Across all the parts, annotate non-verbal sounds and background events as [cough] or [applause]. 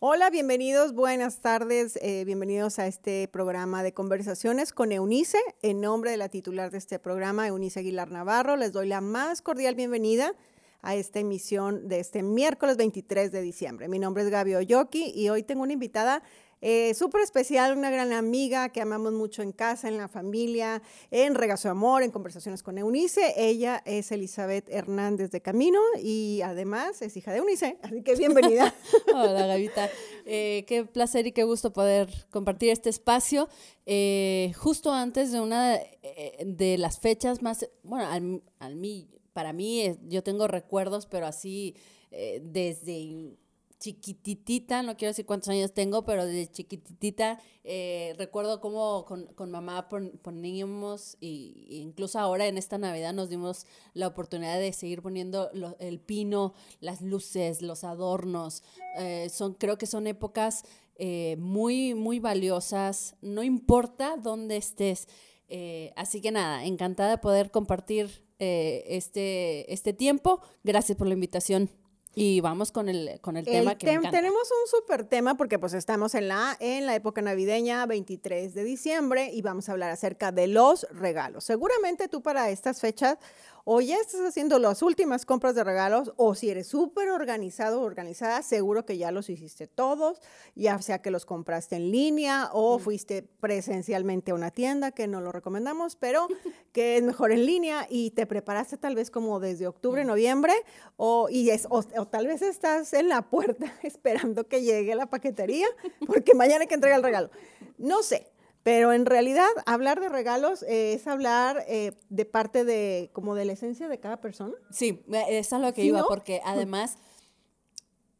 Hola, bienvenidos, buenas tardes, eh, bienvenidos a este programa de conversaciones con Eunice. En nombre de la titular de este programa, Eunice Aguilar Navarro, les doy la más cordial bienvenida a esta emisión de este miércoles 23 de diciembre. Mi nombre es Gaby Oyoki y hoy tengo una invitada eh, Súper especial, una gran amiga que amamos mucho en casa, en la familia, en Regazo de Amor, en Conversaciones con Eunice. Ella es Elizabeth Hernández de Camino y además es hija de Eunice, así que bienvenida. [laughs] Hola, Gavita. Eh, qué placer y qué gusto poder compartir este espacio. Eh, justo antes de una eh, de las fechas más, bueno, al, al mí, para mí, yo tengo recuerdos, pero así desde chiquititita, no quiero decir cuántos años tengo, pero de chiquititita eh, recuerdo cómo con, con mamá poníamos, y, incluso ahora en esta Navidad nos dimos la oportunidad de seguir poniendo el pino, las luces, los adornos. Eh, son, creo que son épocas eh, muy, muy valiosas, no importa dónde estés. así que nada, encantada de poder compartir este, este tiempo. Gracias por la invitación. Y vamos con el, con el, tema que Tenemos un súper tema porque pues estamos en la, en la época navideña, 23 de diciembre, y vamos a hablar acerca de los regalos. Seguramente tú para estas fechas o ya estás haciendo las últimas compras de regalos, o si eres súper organizado o organizada, seguro que ya los hiciste todos, ya sea que los compraste en línea o fuiste presencialmente a una tienda, que no lo recomendamos, pero [laughs] que es mejor en línea y te preparaste tal vez como desde octubre, noviembre, o, y es, o, tal vez estás en la puerta [laughs] esperando que llegue la paquetería, porque mañana hay que entregar el regalo. No sé, pero en realidad, hablar de regalos es hablar eh, de parte de, como de la esencia de cada persona. Sí, eso es lo que iba, porque además,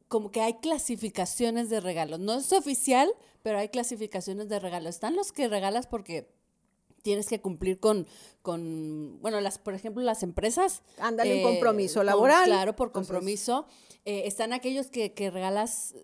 como que hay clasificaciones de regalos. No es oficial, pero hay clasificaciones de regalos. Están los que regalas porque tienes que cumplir con, con bueno, las, por ejemplo, las empresas. Ándale, un compromiso eh, laboral. claro, por compromiso. Eh, están aquellos que, que regalas,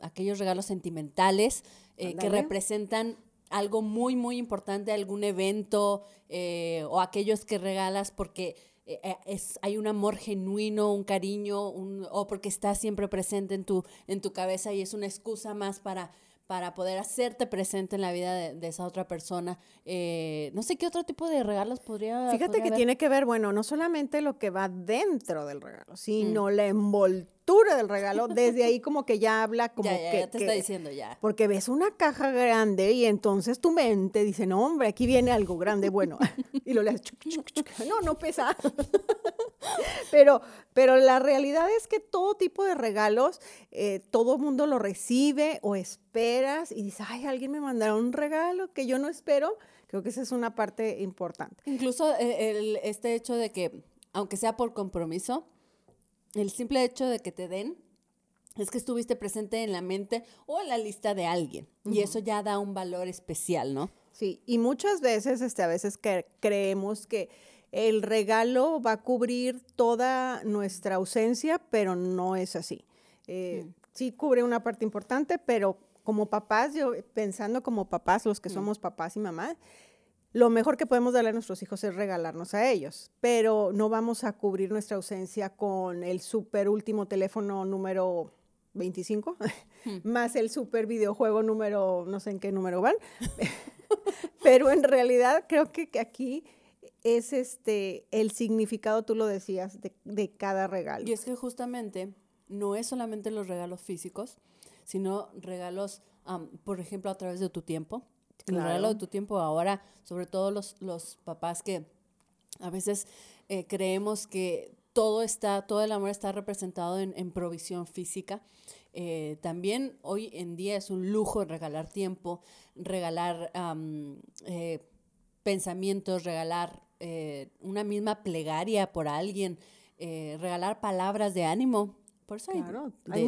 aquellos regalos sentimentales, que representan algo muy, muy importante, algún evento eh, o aquellos que regalas porque eh, eh, es, hay un amor genuino, un cariño, un, o porque está siempre presente en tu, en tu cabeza y es una excusa más para, para poder hacerte presente en la vida de, esa otra persona. no sé qué otro tipo de regalos podría. Fíjate que tiene que ver, bueno, no solamente lo que va dentro del regalo, sino mm. la envoltura del regalo, desde ahí como que ya habla [laughs] como ya, que... Ya te está diciendo ya. Porque ves una caja grande y entonces tu mente dice, no, hombre, aquí viene algo grande, bueno. [laughs] y lo lees, no, no pesa. [laughs] pero, pero la realidad es que todo tipo de regalos, eh, todo mundo lo recibe o esperas y dices, ay, alguien me mandará un regalo que yo no espero. Creo que esa es una parte importante. Incluso eh, el, este hecho de que, aunque sea por compromiso, el simple hecho de que te den es que estuviste presente en la mente o en la lista de alguien. Y eso ya da un valor especial, ¿no? Sí, y muchas veces, este, a veces que creemos que el regalo va a cubrir toda nuestra ausencia, pero no es así. Eh, sí cubre una parte importante, pero como papás, yo pensando como papás, los que somos papás y mamás, lo mejor que podemos darle a nuestros hijos es regalarnos a ellos, pero no vamos a cubrir nuestra ausencia con el super último teléfono número 25, hmm. [laughs] más el super videojuego número, no sé en qué número van, [laughs] pero en realidad creo que, aquí es este el significado, tú lo decías, de, cada regalo. Y es que justamente no es solamente los regalos físicos, sino regalos, por ejemplo, a través de tu tiempo, Claro. de tu tiempo ahora, sobre todo los, los papás que a veces eh, creemos que todo está, todo el amor está representado en, provisión física. Eh, también hoy en día es un lujo regalar tiempo, regalar eh, pensamientos, regalar una misma plegaria por alguien, regalar palabras de ánimo. Por eso hay, hay,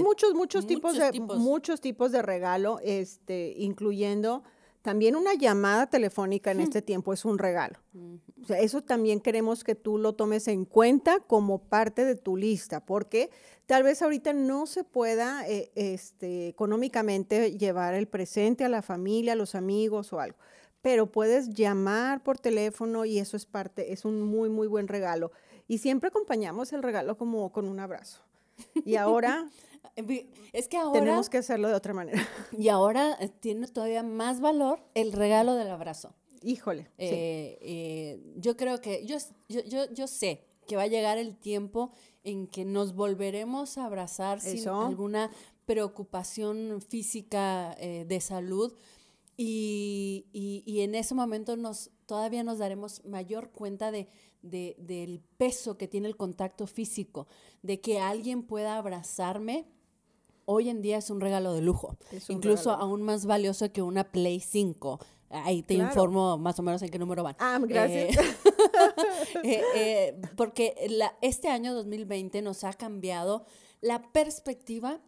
muchos, muchos, tipos de muchos tipos de regalo, este, incluyendo también una llamada telefónica en este tiempo es un regalo. O sea, eso también queremos que tú lo tomes en cuenta como parte de tu lista, porque tal vez ahorita no se pueda eh, este, económicamente llevar el presente a la familia, a los amigos o algo, pero puedes llamar por teléfono y eso es parte, es un muy, muy buen regalo. Y siempre acompañamos el regalo como con un abrazo. Y ahora [laughs] [laughs] Es que ahora... Tenemos que hacerlo de otra manera. [laughs] Y ahora eh, tiene todavía más valor el regalo del abrazo. Híjole. sí. Eh, eh, yo creo que, yo, yo, yo, yo sé que va a llegar el tiempo en que nos volveremos a abrazar sin alguna preocupación física eh, de salud y, y- y en ese momento nos todavía nos daremos mayor cuenta de, de- del peso que tiene el contacto físico, de que alguien pueda abrazarme. Hoy en día es un regalo de lujo, incluso regalo. aún más valioso que una Play 5. Ahí te Claro. informo más o menos en qué número van. Ah, gracias. Eh, [laughs] eh, eh, porque la- este año 2020 nos ha cambiado la perspectiva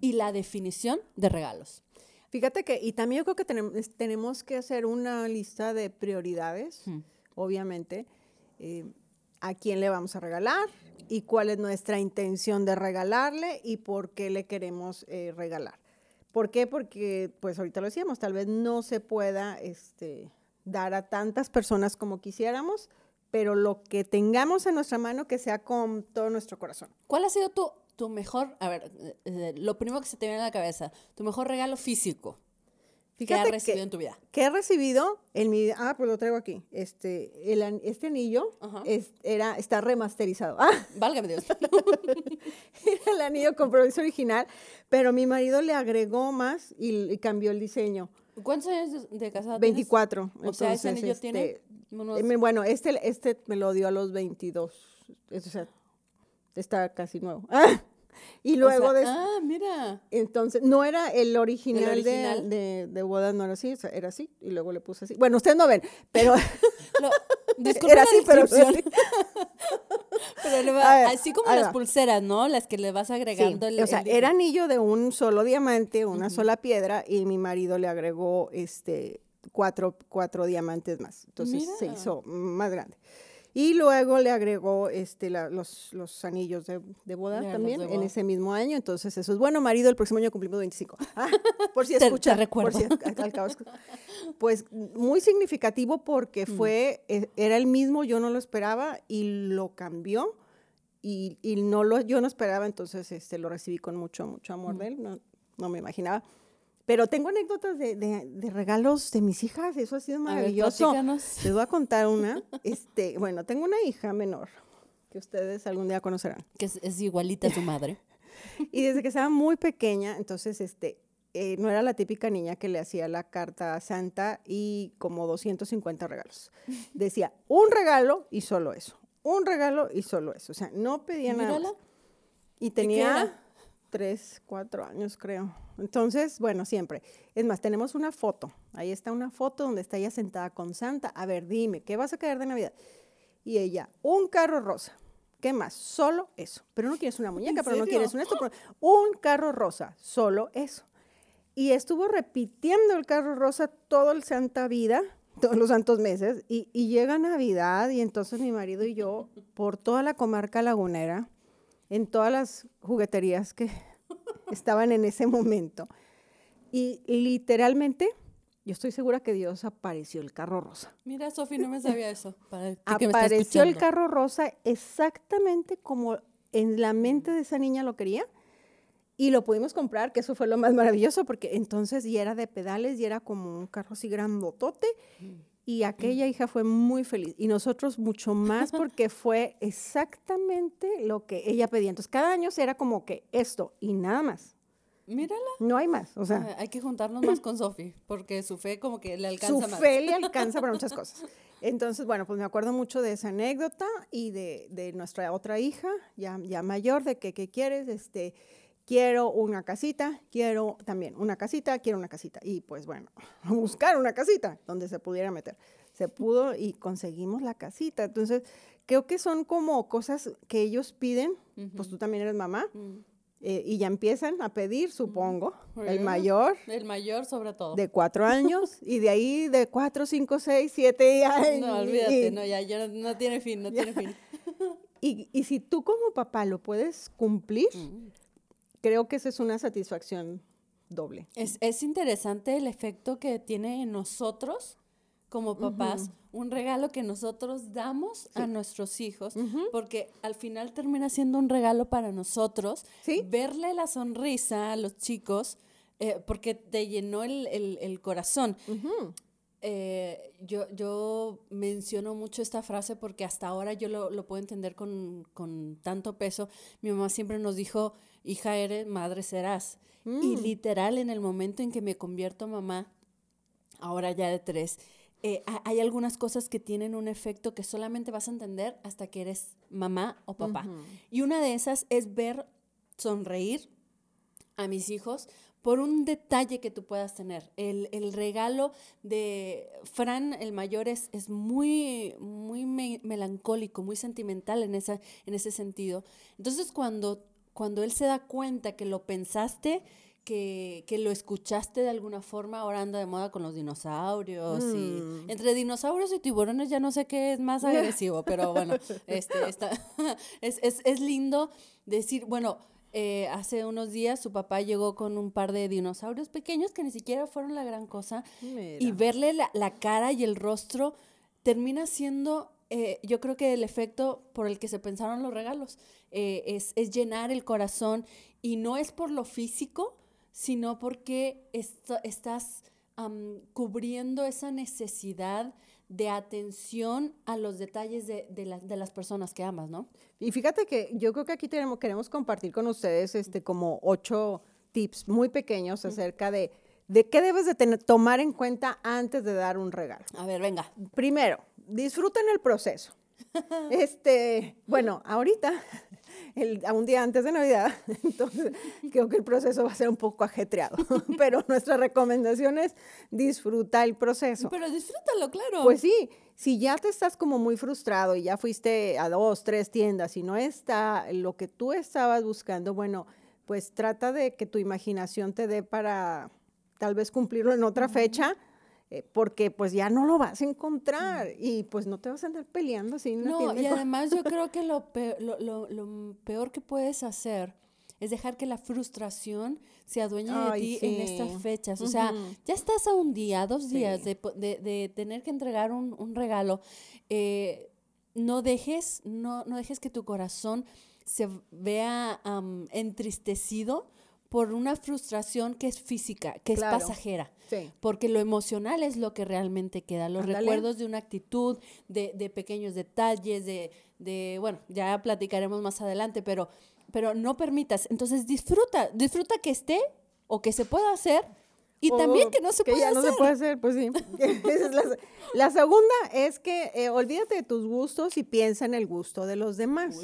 y la definición de regalos. Fíjate que, y también yo creo que tenemos, tenemos que hacer una lista de prioridades, Hmm. Obviamente, eh, a quién le vamos a regalar y cuál es nuestra intención de regalarle y por qué le queremos eh, regalar. ¿Por qué? Porque, pues ahorita lo decíamos, tal vez no se pueda este, dar a tantas personas como quisiéramos, pero lo que tengamos en nuestra mano que sea con todo nuestro corazón. ¿Cuál ha sido tu, tu mejor, a ver, eh, lo primero que se te viene a la cabeza, tu mejor regalo físico que has recibido que- en tu vida? que he recibido en mi ah pues lo traigo aquí este el este anillo es- era está remasterizado ah [laughs] Válgame Dios. [laughs] era el anillo compromiso original pero mi marido le agregó más y, y cambió el diseño ¿Cuántos años de, casado tienes? 24 O sea, ese entonces, anillo tiene este, unos- eh, bueno este este me lo dio a los 22 o sea está casi nuevo Ah, [laughs] [laughs] y o luego sea, de Ah, mira. entonces, no era el original, de- original? De, de, bodas, no era así, o era así, y luego le puse así. Bueno, ustedes no ven, pero [laughs] Lo, era así, pero. [laughs] Pero le va- ver, así como las va. pulseras, ¿no? Las que le vas Sí, agregando el, o sea, el era anillo de un solo diamante, una sola piedra, y mi marido le agregó este cuatro, cuatro diamantes más. Entonces se Mira. hizo más grande. Y luego le agregó este, la- los, los anillos de, de boda también de en boda. ese mismo año. Entonces, eso es bueno, marido. El próximo año cumplimos 25. [laughs] Ah, por si Te- te escucha. recuerdo. Si, al- al pues muy significativo porque Mm. fue, e- era el mismo, yo no lo esperaba y lo cambió y, y no lo, yo no esperaba, entonces este, lo recibí con mucho, mucho amor de él, no, no me imaginaba. Pero tengo anécdotas de, de- de regalos de mis hijas, eso ha sido A ver, maravilloso. Les voy a contar una. Este, bueno, tengo una hija menor que ustedes algún día conocerán. Que es, es igualita a su madre. [laughs] Y desde que estaba muy pequeña, entonces, este, eh, no era la típica niña que le hacía la carta a Santa y como 250 regalos. Decía, un regalo y solo eso. Un regalo y solo eso. O sea, no pedía nada Mírala. Y tenía? Tres, cuatro años, creo. Entonces, bueno, siempre. Es más, tenemos una foto. Ahí está una foto donde está ella sentada con Santa. A ver, dime, ¿qué vas a querer de Navidad? Y ella, un carro rosa. ¿Qué más? Solo eso. Pero no quieres una muñeca, pero no quieres un esto. pero- Un carro rosa, solo eso. Y estuvo repitiendo el carro rosa todo el santa vida, todos los santos meses, y, y llega Navidad y entonces mi marido y yo, por toda la comarca lagunera, en todas las jugueterías que [laughs] estaban en ese momento, y literalmente, yo estoy segura que Dios apareció el carro rosa. Mira, Sofi, no me sabía eso. Para ti que me estás Apareció el carro rosa exactamente como en la mente de esa niña lo quería. Y lo pudimos comprar, que eso fue lo más maravilloso, porque entonces ya era de pedales y era como un carro así grandotote. Y aquella hija fue muy feliz. Y nosotros mucho más [laughs] porque fue exactamente lo que ella pedía. Entonces cada año era como que esto y nada más. Mírala. No hay más. O sea, Ah, Hay que juntarnos más con Sofi, porque su fe como que le su alcanza más. fe le [laughs] alcanza para muchas cosas. Entonces, bueno, pues me acuerdo mucho de esa anécdota y de, de nuestra otra hija, ya, ya mayor, de que, ¿qué quieres? Este, quiero una casita, quiero también una casita, quiero una casita. Y pues bueno, [laughs] buscar una casita donde se pudiera meter. Se pudo y conseguimos la casita. Entonces, creo que son como cosas que ellos piden, pues tú también eres mamá, Mm. eh, y ya empiezan a pedir, supongo, el mayor El mayor sobre todo. de cuatro años [laughs] y de ahí de cuatro, cinco, seis, siete y, ay, No, olvídate, y, no, ya, ya no, no tiene fin, no [laughs] tiene fin. y- y si tú como papá lo puedes cumplir, Mm. Creo que esa es una satisfacción doble. Es, es interesante el efecto que tiene en nosotros como papás un regalo que nosotros damos a nuestros hijos, porque al final termina siendo un regalo para nosotros. Verle la sonrisa a los chicos, eh, porque te llenó el, corazón. Eh, yo, yo menciono mucho esta frase porque hasta ahora yo lo, puedo entender con, tanto peso. Mi mamá siempre nos dijo, hija eres, madre serás. Y mm. literal, en el momento en que me convierto mamá, ahora ya de tres, eh, hay algunas cosas que tienen un efecto que solamente vas a entender hasta que eres mamá o papá. Y una de esas es ver sonreír a mis hijos por un detalle que tú puedas tener. El, regalo de Fran, el mayor, es, es muy, muy melancólico, muy sentimental en, esa, en ese sentido. Entonces, cuando, cuando él se da cuenta que lo pensaste, que, lo escuchaste de alguna forma, ahora anda de moda con los dinosaurios. Y, mm. entre dinosaurios y tiburones ya no sé qué es más agresivo, [laughs] pero bueno, este, está, [laughs] es, es, es lindo decir, bueno, eh, hace unos días su papá llegó con un par de dinosaurios pequeños que ni siquiera fueron la gran cosa. Y verle la, cara y el rostro termina siendo, eh, yo creo que el efecto por el que se pensaron los regalos. Eh, es, es, llenar el corazón y no es por lo físico, sino porque estás cubriendo esa necesidad de atención a los detalles de, de, las personas que amas, ¿no? Y fíjate que yo creo que aquí tenemos, queremos compartir con ustedes este, como ocho tips muy pequeños acerca de, de qué debes de tener, tomar en cuenta antes de dar un regalo. A ver, venga. Primero, disfruten el proceso. [laughs] Este, bueno, ahorita a un día antes de Navidad, [laughs] entonces creo que el proceso va a ser un poco ajetreado, [laughs] pero nuestra recomendación es disfruta el proceso. Pero disfrútalo, claro. Pues sí, si ya te estás como muy frustrado y ya fuiste a dos, tres tiendas y no está lo que tú estabas buscando, bueno, pues trata de que tu imaginación te dé para tal vez cumplirlo en otra fecha eh, porque pues ya no lo vas a encontrar y pues no te vas a andar peleando así. No, y [laughs] además yo creo que lo peor, lo, peor que puedes hacer es dejar que la frustración se adueñe de ti en estas fechas. O sea, ya estás a un día, dos días de, de, tener que entregar un, regalo. Eh, no dejes, no, no dejes que tu corazón se vea entristecido por una frustración que es física, que es pasajera. Porque lo emocional es lo que realmente queda, los recuerdos de una actitud, de, pequeños detalles, de, bueno, ya platicaremos más adelante, pero, pero no permitas. Entonces disfruta, disfruta que esté o que se pueda hacer. Y también que no se que ya no se puede hacer, pues sí. [laughs] [laughs] la, segunda es que eh, olvídate de tus gustos y piensa en el gusto de los demás.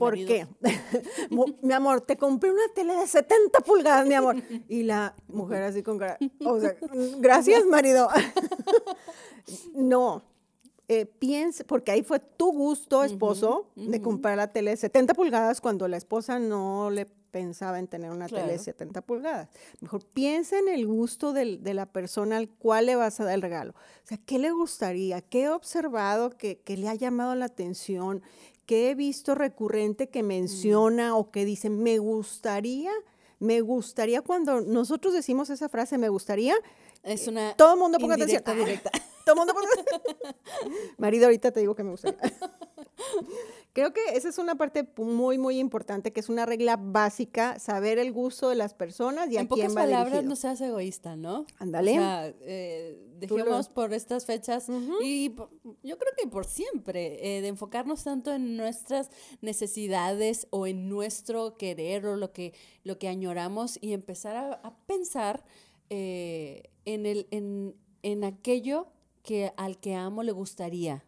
¿Por qué? [laughs] mi amor, te compré una tele de 70 pulgadas, mi amor. Y la mujer así con cara, o sea, gracias, marido. [laughs] no, eh, piense, porque ahí fue tu gusto, esposo, de comprar la tele de 70 pulgadas cuando la esposa no le pensaba en tener una tele de 70 pulgadas. Mejor piensa en el gusto de la persona al cual le vas a dar el regalo. O sea, ¿qué le gustaría? ¿Qué he observado que, que le ha llamado la atención? Que he visto recurrente que mm. menciona o que dice, me gustaría, me gustaría, cuando nosotros decimos esa frase, me gustaría, es una todo el mundo ponga atención. Directa. todo el mundo ponga atención. [laughs] Marido, ahorita te digo que me gustaría. [laughs] [laughs] Creo que esa es una parte muy, muy importante, que es una regla básica, saber el gusto de las personas y en a quién va palabras, no seas egoísta, ¿no? Ándale. O sea, eh, dejemos por estas fechas y yo creo que por siempre, eh, de enfocarnos tanto en nuestras necesidades o en nuestro querer o lo que, lo que añoramos y empezar a, pensar eh, en, el, en, en aquello que al que amo le gustaría,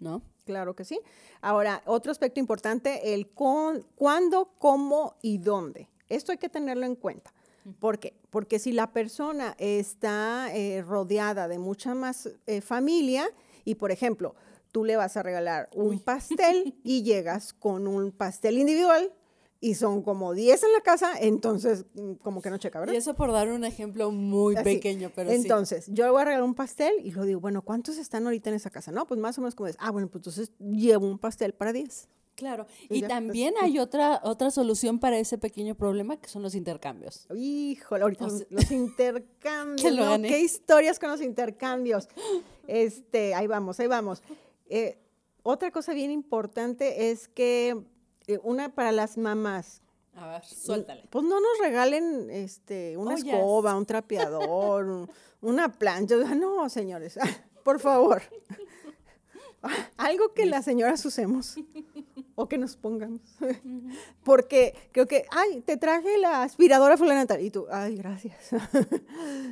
¿no? Claro que sí. Ahora, otro aspecto importante, el con, cuándo, cómo y dónde. Esto hay que tenerlo en cuenta. ¿Por qué? Porque si la persona está eh, rodeada de mucha más eh, familia y, por ejemplo, tú le vas a regalar un [laughs] pastel y llegas con un pastel individual, y son como 10 en la casa, entonces mm, como que no checa, ¿verdad? Y eso por dar un ejemplo muy pequeño, pero Entonces, yo le voy a regalar un pastel y lo digo, bueno, ¿cuántos están ahorita en esa casa? No, pues más o menos como es, ah, bueno, pues entonces llevo un pastel para 10. Claro, Y y ya, pues, también hay otra, otra solución para ese pequeño problema que son los intercambios. Híjole, ahorita O los, sea- los [laughs] intercambios. Qué historias con los intercambios. Este, ahí vamos, ahí vamos. Eh, otra cosa bien importante es que eh, una para las mamás. A ver, suéltale. Pues no nos regalen este, una Ollas. escoba, un trapeador, [laughs] un- una plancha. No, señores, [laughs] por favor. [laughs] Algo que las señoras usemos o que nos pongamos. Porque creo que, ay, te traje la aspiradora fulana tal. Y tú, ay, gracias.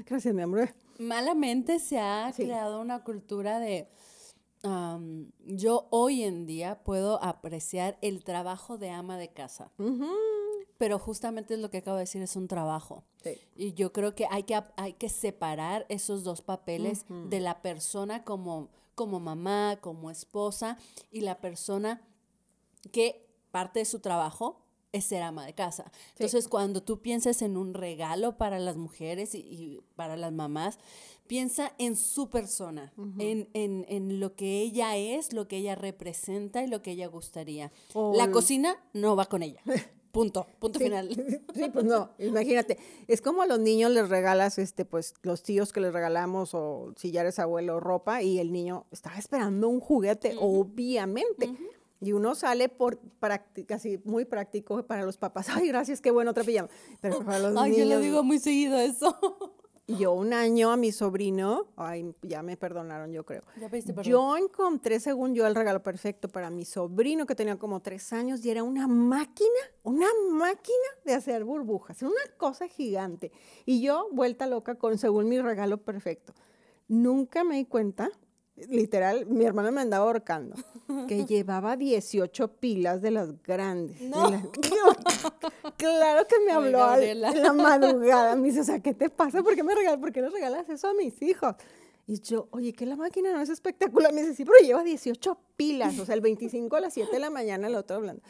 Gracias, mi amor. Malamente se ha Sí. creado una cultura de... yo hoy en día puedo apreciar el trabajo de ama de casa, pero justamente es lo que acabo de decir, es un trabajo. Sí. Y yo creo que hay que, hay que separar esos dos papeles de la persona como, como mamá, como esposa, y la persona que parte de su trabajo es ser ama de casa. Entonces, cuando tú pienses en un regalo para las mujeres y, y para las mamás, piensa en su persona, en, en- en lo que ella es, lo que ella representa y lo que ella gustaría. La cocina no va con ella. [laughs] Punto, punto Sí, final. [laughs] Sí, pues no, imagínate. Es como a los niños les regalas, este, pues, los tíos que les regalamos, o si ya eres abuelo, ropa, y el niño estaba esperando un juguete, obviamente. Y uno sale por práctica, así, muy práctico para los papás. [laughs] Ay, gracias, qué bueno, otra pijama. Pero para los Ay, yo niños. lo digo muy seguido eso. [laughs] Yo un año a mi sobrino, ay, ya me perdonaron, yo creo. Ya pediste perdón. Yo encontré, según yo, el regalo perfecto para mi sobrino que tenía como tres años y era una máquina, una máquina de hacer burbujas, una cosa gigante. Y yo, vuelta loca con, según mi regalo perfecto. Nunca me di cuenta, literal, mi hermana me andaba ahorcando, que [laughs] llevaba 18 pilas de las grandes. de No. las- [laughs] claro que me Ay, habló Gabriela. en la [laughs] madrugada. Me dice, o sea, ¿qué te pasa? ¿Por qué me regalas? ¿Por qué les regalas eso a mis hijos? Y yo, oye, que la máquina no es espectacular. Me dice, sí, pero lleva 18 pilas, o sea, el 25 a las 7 de la mañana, el otro hablando.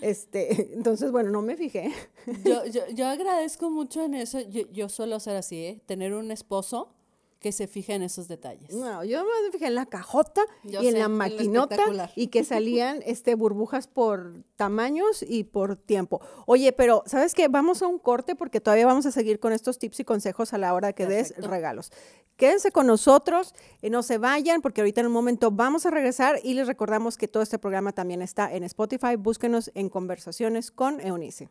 Este, entonces, bueno, no me fijé. Yo, yo, yo agradezco mucho en eso. Yo, yo suelo ser así, ¿eh? Tener un esposo que se fija en esos detalles. No, yo me fijé en la cajota Yo y en sé, la en maquinota y que salían [laughs] este, burbujas por tamaños y por tiempo. Oye, pero ¿sabes qué? Vamos a un corte porque todavía vamos a seguir con estos tips y consejos a la hora que des regalos. Quédense con nosotros, eh, no se vayan porque ahorita en un momento vamos a regresar y les recordamos que todo este programa también está en Spotify. Búsquenos en Conversaciones con Eunice.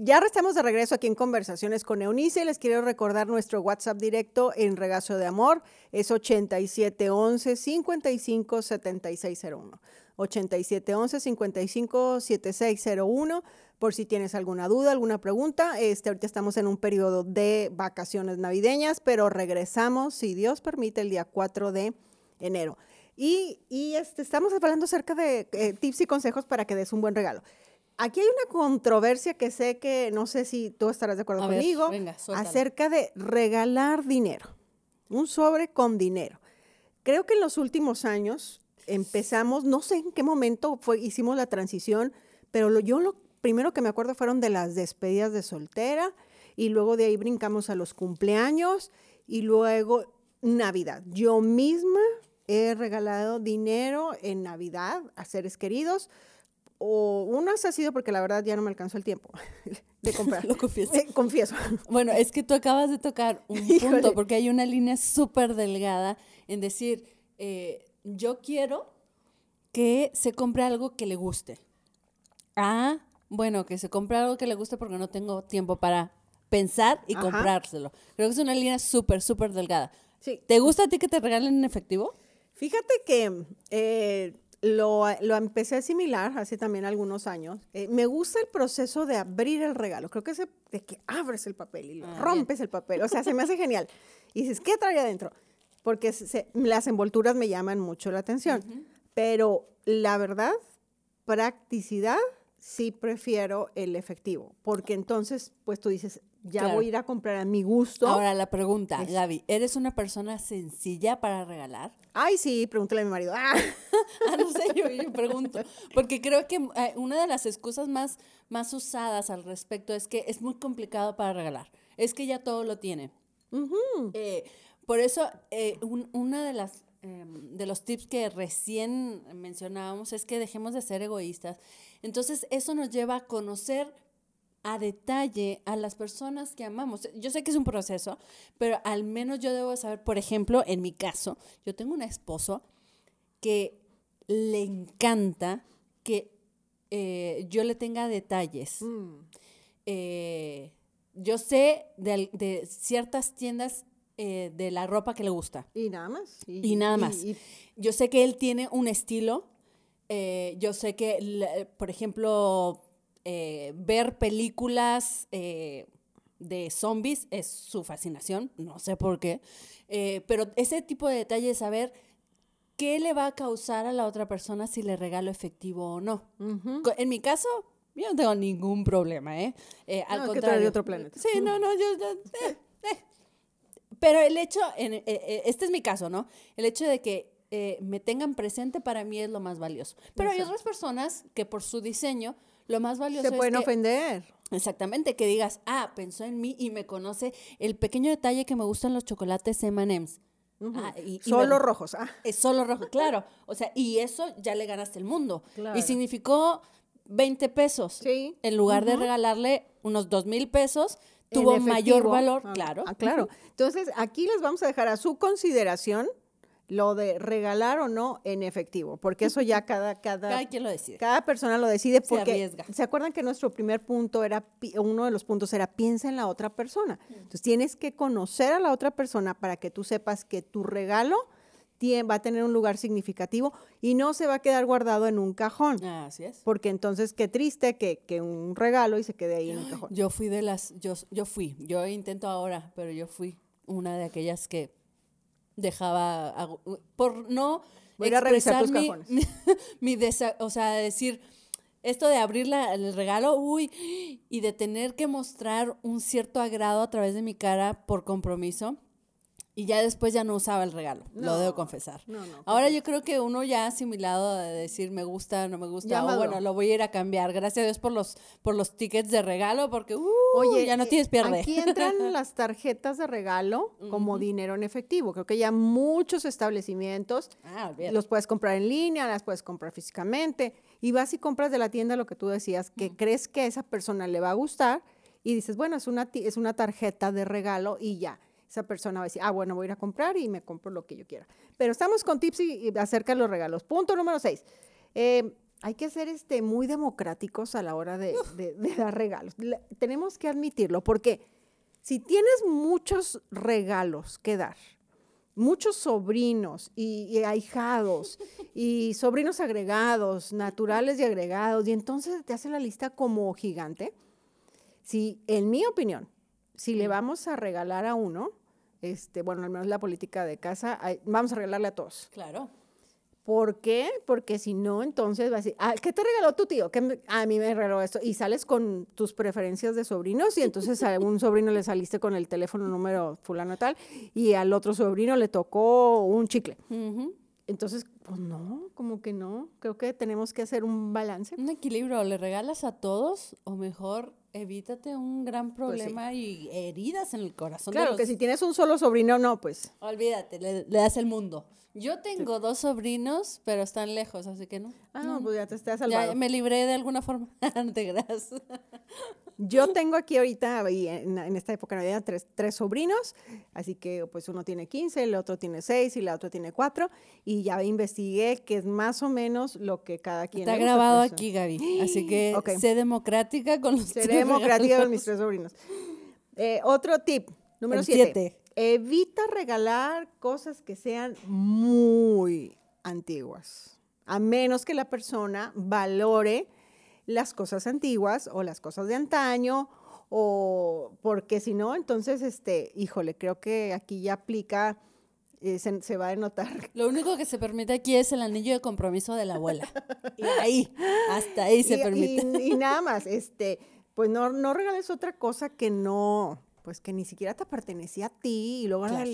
Ya estamos de regreso aquí en Conversaciones con Eunice. Les quiero recordar nuestro WhatsApp directo en Regazo de Amor. Es 8711-557601. 8711-557601. Por si tienes alguna duda, alguna pregunta. Este, ahorita estamos en un periodo de vacaciones navideñas, pero regresamos, si Dios permite, el día 4 de enero. Y, y, este, estamos hablando acerca de eh, tips y consejos para que des un buen regalo. Aquí hay una controversia que sé que no sé si tú estarás de acuerdo A ver, conmigo venga, acerca de regalar dinero, un sobre con dinero. Creo que en los últimos años empezamos, no sé en qué momento fue, hicimos la transición, pero lo- yo lo primero que me acuerdo fueron de las despedidas de soltera y luego de ahí brincamos a los cumpleaños y luego Navidad. Yo misma he regalado dinero en Navidad a seres queridos o unas ha sido porque la verdad ya no me alcanzó el tiempo [laughs] de comprar. Lo confieso. Eh, confieso. [laughs] Bueno, es que tú acabas de tocar un [laughs] Híjole. punto, porque hay una línea súper delgada en decir, eh, yo quiero que se compre algo que le guste. Ah, bueno, que se compre algo que le guste porque no tengo tiempo para pensar y Ajá. comprárselo. Creo que es una línea súper, súper delgada. Sí. ¿Te gusta a ti que te regalen en efectivo? Fíjate que eh, lo, lo empecé a asimilar hace también algunos años. Eh, me gusta el proceso de abrir el regalo. Creo que ese de que abres el papel y lo Ah, bien. rompes el papel. O sea, se me hace [laughs] genial. Y dices, ¿qué trae adentro? Porque se- se- las envolturas me llaman mucho la atención. Pero la verdad, practicidad, sí prefiero el efectivo. Porque entonces, pues tú dices, ya Claro. voy a ir a comprar a mi gusto. Ahora la pregunta, Es- Gaby, ¿eres una persona sencilla para regalar? Ay, sí, pregúntale a mi marido. Ah, [laughs] Ah, no sé, yo, yo pregunto. Porque creo que eh, una de las excusas más, más usadas al respecto es que es muy complicado para regalar. Es que ya todo lo tiene. Eh, por eso, eh, un- una de las em, de los tips que recién mencionábamos es que dejemos de ser egoístas. Entonces, eso nos lleva a conocer a detalle a las personas que amamos. Yo sé que es un proceso, pero al menos yo debo saber, por ejemplo, en mi caso, yo tengo un esposo que le encanta que eh, yo le tenga detalles. Mm. Eh, yo sé de, de ciertas tiendas eh, de la ropa que le gusta. Y nada más. Y nada más. y- Yo sé que él tiene un estilo. yo sé que, por ejemplo, eh, ver películas eh, de zombies es su fascinación. No sé por qué. Eh, pero ese tipo de detalle de saber qué le va a causar a la otra persona si le regalo efectivo o no. Ujú. Co- En mi caso, yo no tengo ningún problema, ¿eh? Eh, al No, es eres de contrario. otro planeta. Sí, no, no, yo... yo- eh, eh. Pero el hecho, en- este es mi caso, ¿no? El hecho de que me tengan presente para mí es lo más valioso. Pero hay otras personas que por su diseño, lo más valioso Se es pueden que- ofender. Exactamente, que digas, ah, pensó en mí y me conoce el pequeño detalle que me gustan los chocolates M&M's. Ah, y- y Solo me- rojos. Ah, es solo rojo, claro. O sea, y eso ya le ganaste el mundo. Claro. Y significó 20 pesos. Sí. En lugar de regalarle unos 2 mil pesos, tuvo mayor valor, Ah, claro. Ah, claro. Entonces, aquí les vamos a dejar a su consideración lo de regalar o no en efectivo, porque eso ya cada, cada, Cada quien lo decide. cada persona lo decide Se porque arriesga. se acuerdan que nuestro primer punto era uno de los puntos era piensa en la otra persona. Entonces tienes que conocer a la otra persona para que tú sepas que tu regalo va a tener un lugar significativo y no se va a quedar guardado en un cajón. Así es. Porque entonces qué triste que, que un regalo y se quede ahí en un cajón. Yo fui de las, yo, yo fui, yo intento ahora, pero yo fui una de aquellas que dejaba, por no Voy a ir a revisar tus expresar mi- [laughs] mi, desa- o sea, decir, esto de abrir la- el regalo, uy, y de tener que mostrar un cierto agrado a través de mi cara por compromiso, y ya después ya no usaba el regalo, lo debo confesar. no, no, Ahora yo creo que uno ya ha asimilado de decir me gusta, no me gusta, Ya o bueno, lo voy a ir a cambiar. Gracias a Dios por los, por los tickets de regalo, porque uh, Oye, ya no eh, tienes pierde. Aquí entran [laughs] las tarjetas de regalo como dinero en efectivo. Creo que ya muchos establecimientos Ah, los puedes comprar en línea, las puedes comprar físicamente y vas y compras de la tienda lo que tú decías, que crees que a esa persona le va a gustar y dices, bueno, es una, es una tarjeta de regalo y ya. Esa persona va a decir, ah, bueno, voy a ir a comprar y me compro lo que yo quiera. Pero estamos con tips y, y acerca de los regalos. Punto número seis. Eh, hay que ser este, muy democráticos a la hora de, de- de dar regalos. La- tenemos que admitirlo, porque si tienes muchos regalos que dar, muchos sobrinos y, y ahijados y sobrinos agregados, naturales y agregados, y entonces te hace la lista como gigante. Si, en mi opinión, si le vamos a regalar a uno, este, bueno, al menos la política de casa, vamos a regalarle a todos. Claro. ¿Por qué? Porque si no, entonces va a decir, ah, ¿qué te regaló tu tío? ¿Qué me- a mí me regaló esto. Y sales con tus preferencias de sobrinos y entonces a un sobrino le saliste con el teléfono número fulano tal y al otro sobrino le tocó un chicle. Entonces, pues no, como que no. Creo que tenemos que hacer un balance. Un equilibrio, ¿le regalas a todos o mejor evítate un gran Pues sí. problema y heridas en el corazón? de Claro, los- que si tienes un solo sobrino, no, pues. Olvídate, le, le das el mundo. Yo tengo dos sobrinos, pero están lejos, así que no. Ah, no, pues ya te estás ya salvado. me libré de alguna forma. [laughs] no te creas. Yo tengo aquí ahorita, y en, en esta época navideña, tres, tres sobrinos, así que pues uno tiene 15, el otro tiene 6 y la otra tiene 4, y ya investigué que es más o menos lo que cada quien Está le gusta, grabado aquí, Gaby. Así que Ok. sé democrática con los tres democrática con mis tres sobrinos. Eh, otro tip, número El 7. siete. Evita regalar cosas que sean muy antiguas, a menos que la persona valore las cosas antiguas o las cosas de antaño, o porque si no, entonces, este, híjole, creo que aquí ya aplica, eh, se, se va a notar Lo único que se permite aquí es el anillo de compromiso de la abuela. [laughs] Y ahí, hasta ahí se y, permite. y- [laughs] y nada más, este, pues no, no regales otra cosa que no, pues que ni siquiera te pertenecía a ti y luego Claro.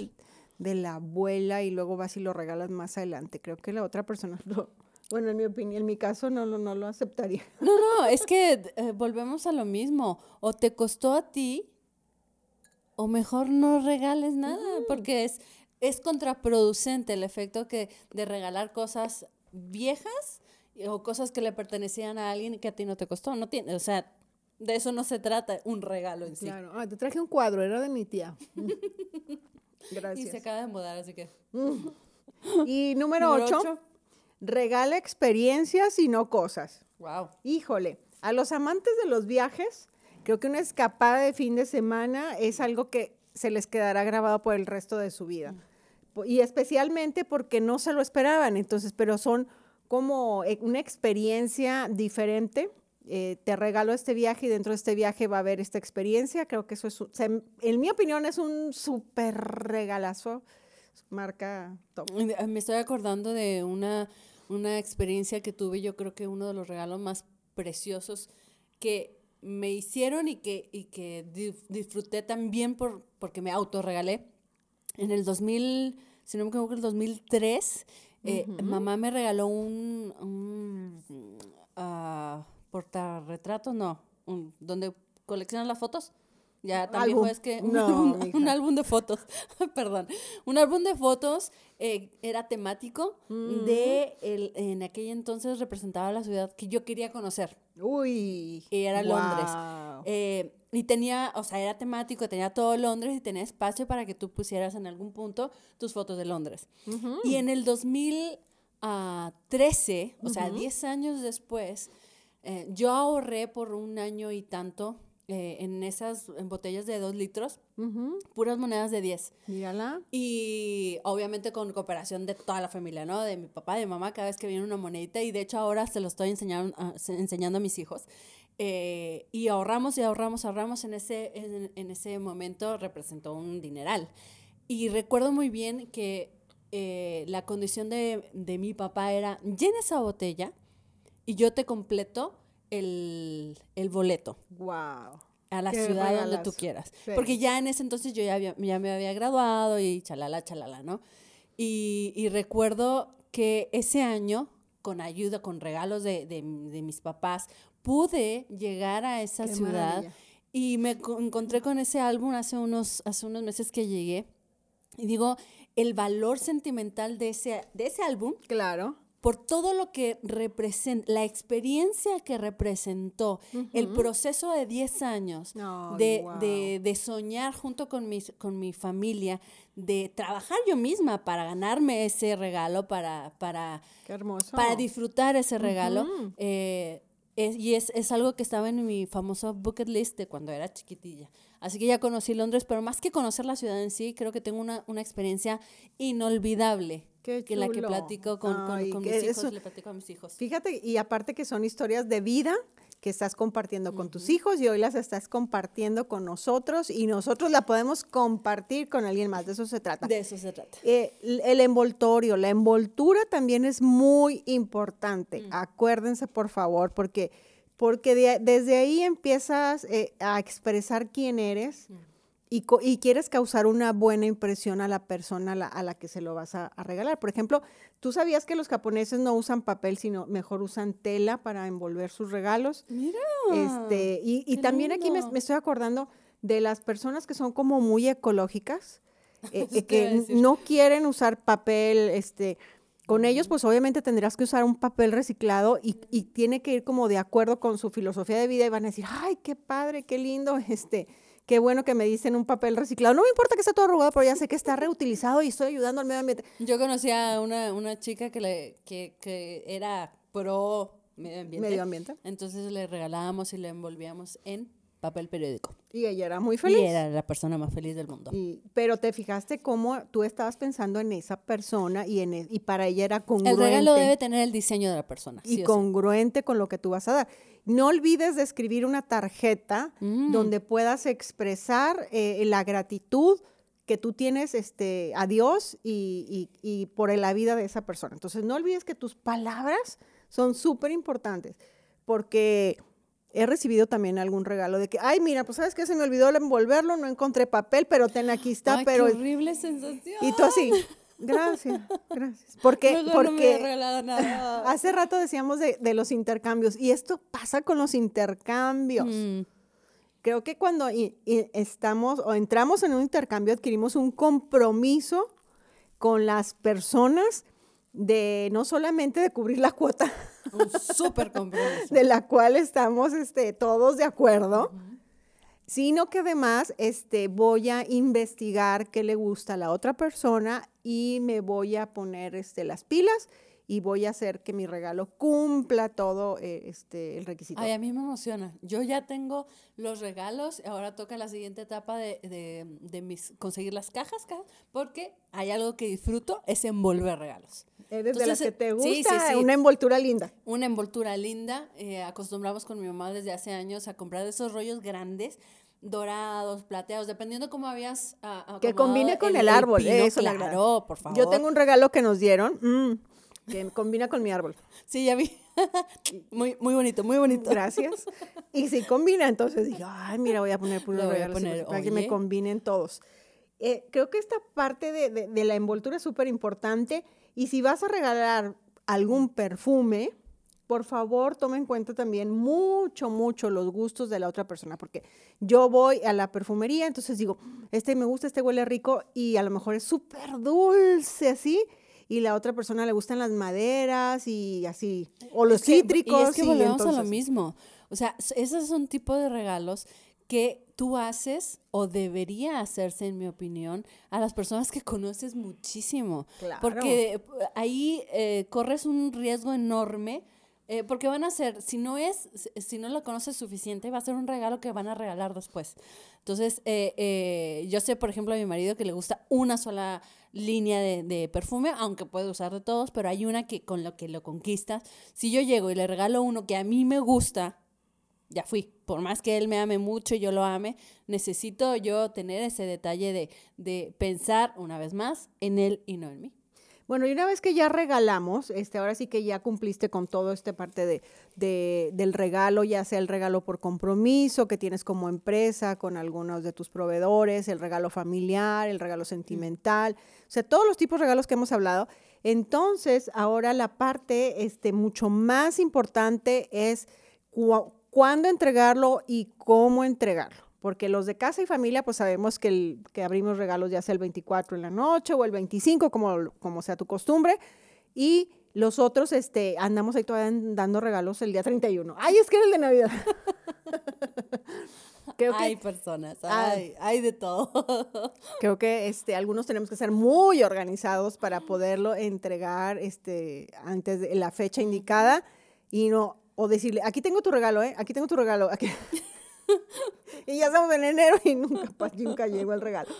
de la abuela y luego vas y lo regalas más adelante. Creo que la otra persona, [laughs] lo- bueno, en mi opinión, en mi caso no, lo- no lo aceptaría. [laughs] No, no, es que eh, volvemos a lo mismo. O te costó a ti, o mejor no regales nada, porque es es contraproducente el efecto que de regalar cosas viejas o cosas que le pertenecían a alguien que a ti no te costó. No tiene, o sea, de eso no se trata un regalo en sí. Claro. Ah, te traje un cuadro, era de mi tía. [laughs] Y se Gracias. acaba de mudar, así que. Y número Número 8, ocho. Regala experiencias y no cosas. Wow. Híjole, a los amantes de los viajes, creo que una escapada de fin de semana es algo que se les quedará grabado por el resto de su vida. Po- Y especialmente porque no se lo esperaban, entonces, pero son como eh, una experiencia diferente. Eh, te regalo este viaje y dentro de este viaje va a haber esta experiencia. Creo que eso es, en mi opinión, es un súper regalazo. Marca top. Me estoy acordando de una, una experiencia que tuve, yo creo que uno de los regalos más preciosos que me hicieron y que, y que disfruté también por, porque me autorregalé. En el 2000, si no me equivoco, el 2003, eh, mamá me regaló un, un ah, portarretrato, no, un- donde coleccionan las fotos. Ya viejo Álbum. es que un, No, un- mija. un álbum de fotos, [laughs] perdón, un álbum de fotos eh, era temático de, el, en aquel entonces representaba la ciudad que yo quería conocer. Uy. Y era Londres. Eh, y tenía, o sea, era temático, tenía todo Londres y tenía espacio para que tú pusieras en algún punto tus fotos de Londres. Y en el 2013, o sea, 10 años después, eh, yo ahorré por un año y tanto eh, en esas en botellas de 2 litros, Ujú, puras monedas de 10. Mírala. Y obviamente con cooperación de toda la familia, ¿no? De mi papá, de mi mamá, cada vez que viene una monedita. Y de hecho ahora se lo estoy enseñando, se- enseñando a mis hijos. Eh, y ahorramos y ahorramos, ahorramos. En ese, en, en ese momento representó un dineral. Y recuerdo muy bien que eh, la condición de, de mi papá era, llena esa botella y yo te completo el, el boleto Wow. a la Qué ciudad donde regalazo. tú quieras. Sí. Porque ya en ese entonces yo ya, había- ya me había graduado y chalala, chalala, ¿no? Y, y recuerdo que ese año, con ayuda, con regalos de, de- de mis papás, pude llegar a esa Qué ciudad maravilla. y me co- encontré con ese álbum hace unos, hace unos meses que llegué. Y digo, el valor sentimental de ese, de ese álbum Claro. Por todo lo que representa, la experiencia que representó, el proceso de 10 años Ay, de, guau. de- de soñar junto con, mis, con mi familia, de trabajar yo misma para ganarme ese regalo, para, para, Qué hermoso. para disfrutar ese regalo. Ujú. eh, es- y es, es algo que estaba en mi famoso bucket list de cuando era chiquitilla. Así que ya conocí Londres, pero más que conocer la ciudad en sí, creo que tengo una, una experiencia inolvidable. Qué que la que platico con, con- Ay, con que mis hijos, eso- le platico a mis hijos. Fíjate, y aparte que son historias de vida que estás compartiendo con tus hijos y hoy las estás compartiendo con nosotros y nosotros la podemos compartir con alguien más. De eso se trata. De eso se trata. Eh, el envoltorio, la envoltura también es muy importante. Acuérdense, por favor, porque, porque de- desde ahí empiezas eh, a expresar quién eres co- y quieres causar una buena impresión a la persona a la, a la que se lo vas a, a regalar. Por ejemplo, ¿tú sabías que los japoneses no usan papel, sino mejor usan tela para envolver sus regalos? Mira. Este, y, también aquí me, estoy acordando de las personas que son como muy ecológicas, [laughs] eh, eh, que no quieren usar papel, este, con ellos pues obviamente tendrás que usar un papel reciclado y, y tiene que ir como de acuerdo con su filosofía de vida y van a decir, ay, qué padre, qué lindo, [laughs] este, qué bueno que me dicen un papel reciclado. No me importa que esté todo arrugado, pero ya sé que está reutilizado y estoy ayudando al medio ambiente. Yo conocí a una, una chica que, le, que, que era pro medio ambiente. Medio ambiente. Entonces le regalábamos y le envolvíamos en papel periódico. Y ella era muy feliz. Y era la persona más feliz del mundo. Y- pero te fijaste cómo tú estabas pensando en esa persona y, en e- y para ella era congruente. El regalo debe tener el diseño de la persona. y sí o sí. congruente con lo que tú vas a dar. No olvides de escribir una tarjeta Mm. donde puedas expresar eh, la gratitud que tú tienes este, a Dios y, y- y por la vida de esa persona. Entonces, no olvides que tus palabras son súper importantes, porque he recibido también algún regalo de que, ay, mira, pues sabes que se me olvidó envolverlo, no encontré papel, pero ten, aquí está, Ay, pero... qué horrible sensación. Y tú así, gracias, gracias. Porque, Luego porque no me nada. [laughs] Hace rato decíamos de, de los intercambios y esto pasa con los intercambios. Mm, Creo que cuando i- i- estamos o entramos en un intercambio adquirimos un compromiso con las personas de no solamente de cubrir la cuota. Un súper compromiso. De la cual estamos este, todos de acuerdo, sino que además este, voy a investigar qué le gusta a la otra persona y me voy a poner este, las pilas y voy a hacer que mi regalo cumpla todo eh, este, el requisito. Ay, a mí me emociona. Yo ya tengo los regalos, ahora toca la siguiente etapa de, de, de mis, conseguir las cajas, porque hay algo que disfruto, es envolver regalos. Eres de las que te gusta una envoltura linda. Una envoltura linda. Eh, acostumbramos con mi mamá desde hace años a comprar esos rollos grandes dorados, plateados, dependiendo cómo habías uh, Que combine con el, árbol, eso claro, por favor. Yo tengo un regalo que nos dieron, mm, que combina con mi árbol. Sí, ya vi. [laughs] muy, muy bonito, muy bonito. Gracias. Y si combina, entonces digo, ay, mira, voy a poner puros regalos para que me combinen todos. Eh, creo que esta parte de, de, de la envoltura es súper importante y si vas a regalar algún perfume, por favor, tome en cuenta también mucho, mucho los gustos de la otra persona, porque yo voy a la perfumería, entonces digo, este me gusta, este huele rico y a lo mejor es súper dulce así, y la otra persona le gustan las maderas y así, o los cítricos. y es que volvemos a lo mismo. O sea, esos son tipo de regalos que tú haces o debería hacerse, en mi opinión, a las personas que conoces muchísimo. Claro. Porque ahí eh, corres un riesgo enorme. Eh, porque van a ser, si no es, si no lo conoces suficiente, va a ser un regalo que van a regalar después. Entonces, eh, yo sé, por ejemplo, a mi marido que le gusta una sola línea de, de, perfume, aunque puede usar de todos, pero hay una que con lo que lo conquistas. Si yo llego y le regalo uno que a mí me gusta, ya fui. Por más que él me ame mucho y yo lo ame, necesito yo tener ese detalle de, de pensar una vez más en él y no en mí. Bueno, y una vez que ya regalamos, este, ahora sí que ya cumpliste con todo esta parte de, de, del regalo, ya sea el regalo por compromiso que tienes como empresa con algunos de tus proveedores, el regalo familiar, el regalo sentimental, o sea, todos los tipos de regalos que hemos hablado. Entonces, ahora la parte este, mucho más importante es cuándo entregarlo y cómo entregarlo. Porque los de casa y familia, pues sabemos que, el, que abrimos regalos ya sea el 24 en la noche o el 25, como, como sea tu costumbre. Y los otros, este, andamos ahí todavía dando regalos el día 31. ¡Ay, es que era el de Navidad! [laughs] creo que, hay personas, hay, hay de todo. [laughs] creo que este, algunos tenemos que ser muy organizados para poderlo entregar este, antes de la fecha indicada y no o decirle, aquí tengo tu regalo, ¿eh? Aquí tengo tu regalo. Aquí. [laughs] y ya estamos en enero y nunca, nunca llegó el regalo.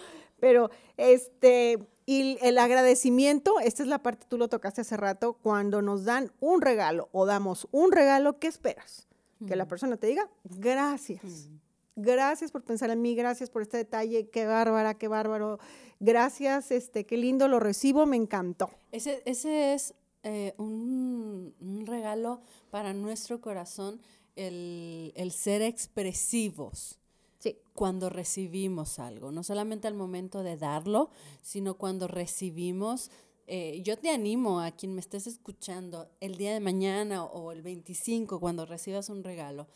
Pero, este, y el agradecimiento, esta es la parte, tú lo tocaste hace rato, cuando nos dan un regalo o damos un regalo, ¿qué esperas? Que la persona te diga, gracias. Gracias por pensar en mí, gracias por este detalle, qué bárbara, qué bárbaro. Gracias, este, qué lindo, lo recibo, me encantó. Ese, ese es eh, un, un, regalo para nuestro corazón el, el ser expresivos. Sí. Cuando recibimos algo, no solamente al momento de darlo, sino cuando recibimos eh, yo te animo a quien me estés escuchando el día de mañana o el 25, cuando recibas un regalo,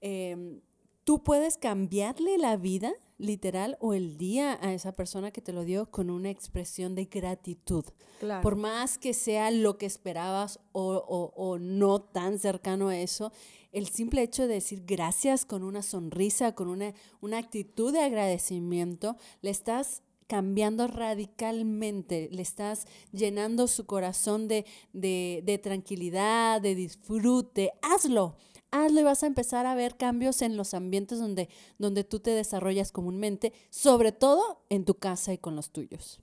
eh, tú puedes cambiarle la vida, literal, o el día a esa persona que te lo dio con una expresión de gratitud. Claro. Por más que sea lo que esperabas o, o, o, no tan cercano a eso, el simple hecho de decir gracias con una sonrisa, con una, una actitud de agradecimiento, le estás cambiando radicalmente, le estás llenando su corazón de, de, de tranquilidad, de disfrute. Hazlo hazlo y vas a empezar a ver cambios en los ambientes donde, donde tú te desarrollas comúnmente, sobre todo en tu casa y con los tuyos.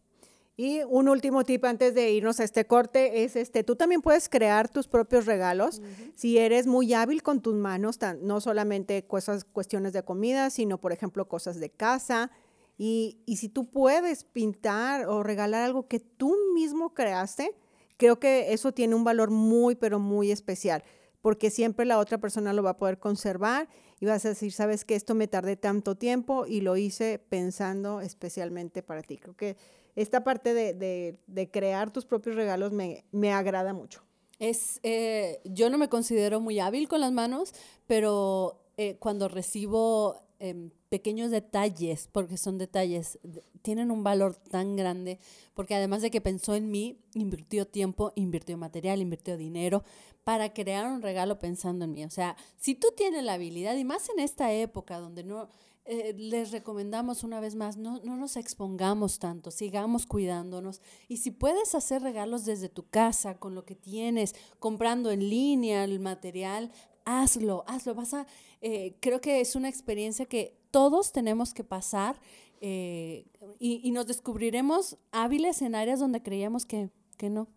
Y un último tip antes de irnos a este corte es este, tú también puedes crear tus propios regalos uh -huh. si eres muy hábil con tus manos, tan, no solamente cosas, cuestiones de comida, sino por ejemplo cosas de casa. Y, y si tú puedes pintar o regalar algo que tú mismo creaste, creo que eso tiene un valor muy, pero muy especial porque siempre la otra persona lo va a poder conservar y vas a decir, sabes que esto me tardé tanto tiempo y lo hice pensando especialmente para ti. Creo que esta parte de, de, de crear tus propios regalos me, me agrada mucho. Es, eh, yo no me considero muy hábil con las manos, pero eh, cuando recibo em, pequeños detalles, porque son detalles, tienen un valor tan grande, porque además de que pensó en mí, invirtió tiempo, invirtió material, invirtió dinero para crear un regalo pensando en mí. O sea, si tú tienes la habilidad, y más en esta época donde no eh, les recomendamos una vez más, no, no nos expongamos tanto, sigamos cuidándonos. Y si puedes hacer regalos desde tu casa, con lo que tienes, comprando en línea el material, hazlo, hazlo. Vas a, eh, creo que es una experiencia que todos tenemos que pasar eh, y, nos descubriremos hábiles en áreas donde creíamos que, que no.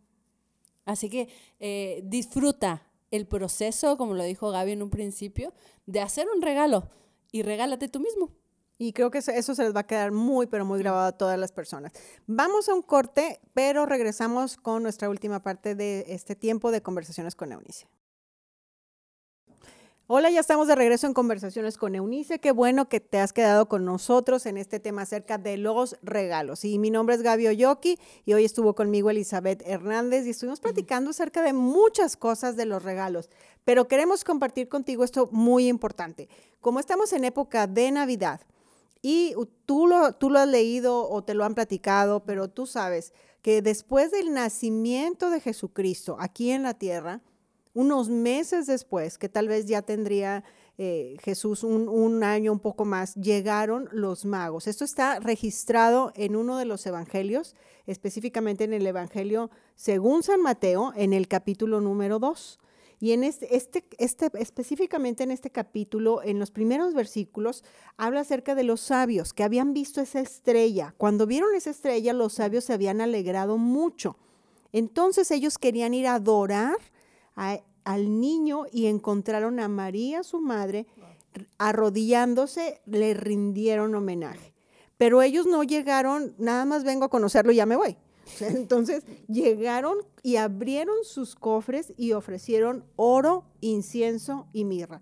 Así que disfruta el proceso, como lo dijo Gaby en un principio, de hacer un regalo y regálate tú mismo. Y creo que eso se les va a quedar muy, pero muy grabado a todas las personas. Vamos a un corte, pero regresamos con nuestra última parte de este tiempo de conversaciones con Eunice. Hola, ya estamos de regreso en Conversaciones con Eunice. Qué bueno que te has quedado con nosotros en este tema acerca de los regalos. Y mi nombre es Gaby Oyoki y hoy estuvo conmigo Elizabeth Hernández y estuvimos platicando acerca de muchas cosas de los regalos. Pero queremos compartir contigo esto muy importante. Como estamos en época de Navidad y tú lo, tú lo has leído o te lo han platicado, pero tú sabes que después del nacimiento de Jesucristo aquí en la tierra, unos meses después, que tal vez ya tendría eh, Jesús un, año, un poco más, llegaron los magos. Esto está registrado en uno de los evangelios, específicamente en el Evangelio según San Mateo, en el capítulo número 2. Y en este, este, este, específicamente en este capítulo, en los primeros versículos, habla acerca de los sabios que habían visto esa estrella. Cuando vieron esa estrella, los sabios se habían alegrado mucho. Entonces ellos querían ir a adorar al niño y encontraron a María, su madre, arrodillándose, le rindieron homenaje. Pero ellos no llegaron, nada más vengo a conocerlo y ya me voy. [laughs] Entonces llegaron y abrieron sus cofres y ofrecieron oro, incienso y mirra.